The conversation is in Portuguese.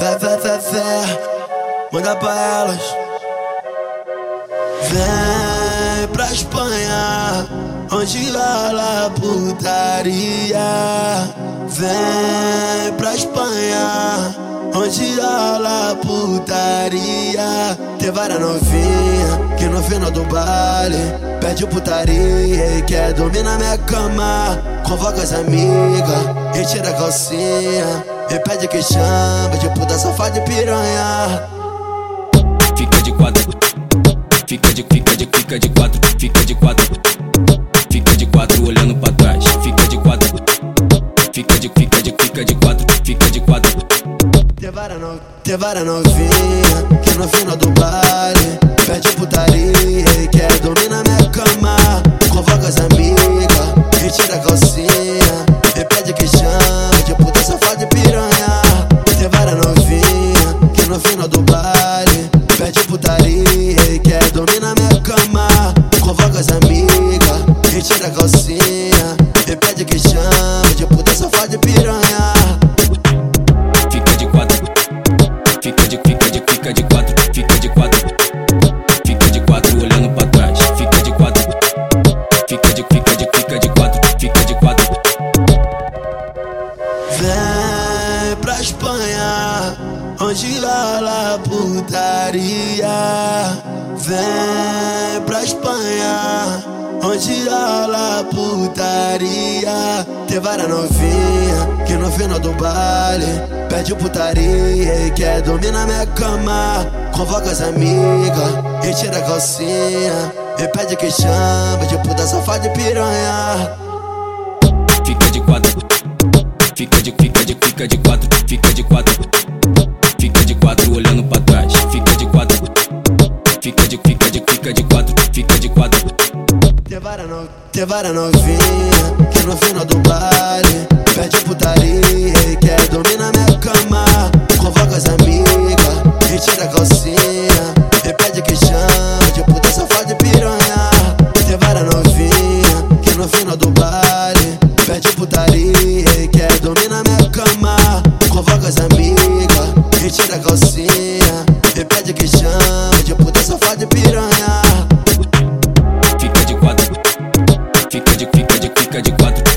Fé, fé, fé, fé, manda pra elas. Vem pra Espanha, onde rola putaria. Vem pra Espanha, onde rola putaria. Tem várias novinha que no final do baile pede putaria e quer dormir na minha cama. Convoca as amigas e tira a calcinha. E pede que chama de puta safada de piranha. Fica de quatro, fica de, fica de, fica de quatro, fica de quatro, fica de quatro olhando pra trás. Fica de quatro, fica de, fica de, fica de quatro, fica de quatro. Várias no, várias novinha dormir na minha cama. Convoca as amigas e tira a calcinha e pede que chama de puta safada de piranha. Fica de quatro, fica de, fica de, fica de quatro, fica de quatro, fica de quatro olhando pra trás. Fica de quatro, fica de, fica de, fica de quatro, fica de quatro. Vem onde rola putaria. Vem pra Espanha, onde rola putaria. Tem várias novinha que no final do baile pede putaria e quer dormir na minha cama. Convoca as amigas e tira a calcinha. E pede que chama de puta safada de piranha. Fica de quatro, fica de, fica de, fica de quatro, fica de quatro, de quadro. Tem novinha que no final do baile pede putaria e quer dormir na minha cama. Convoca as amigas e tira a calcinha e pede que chama. about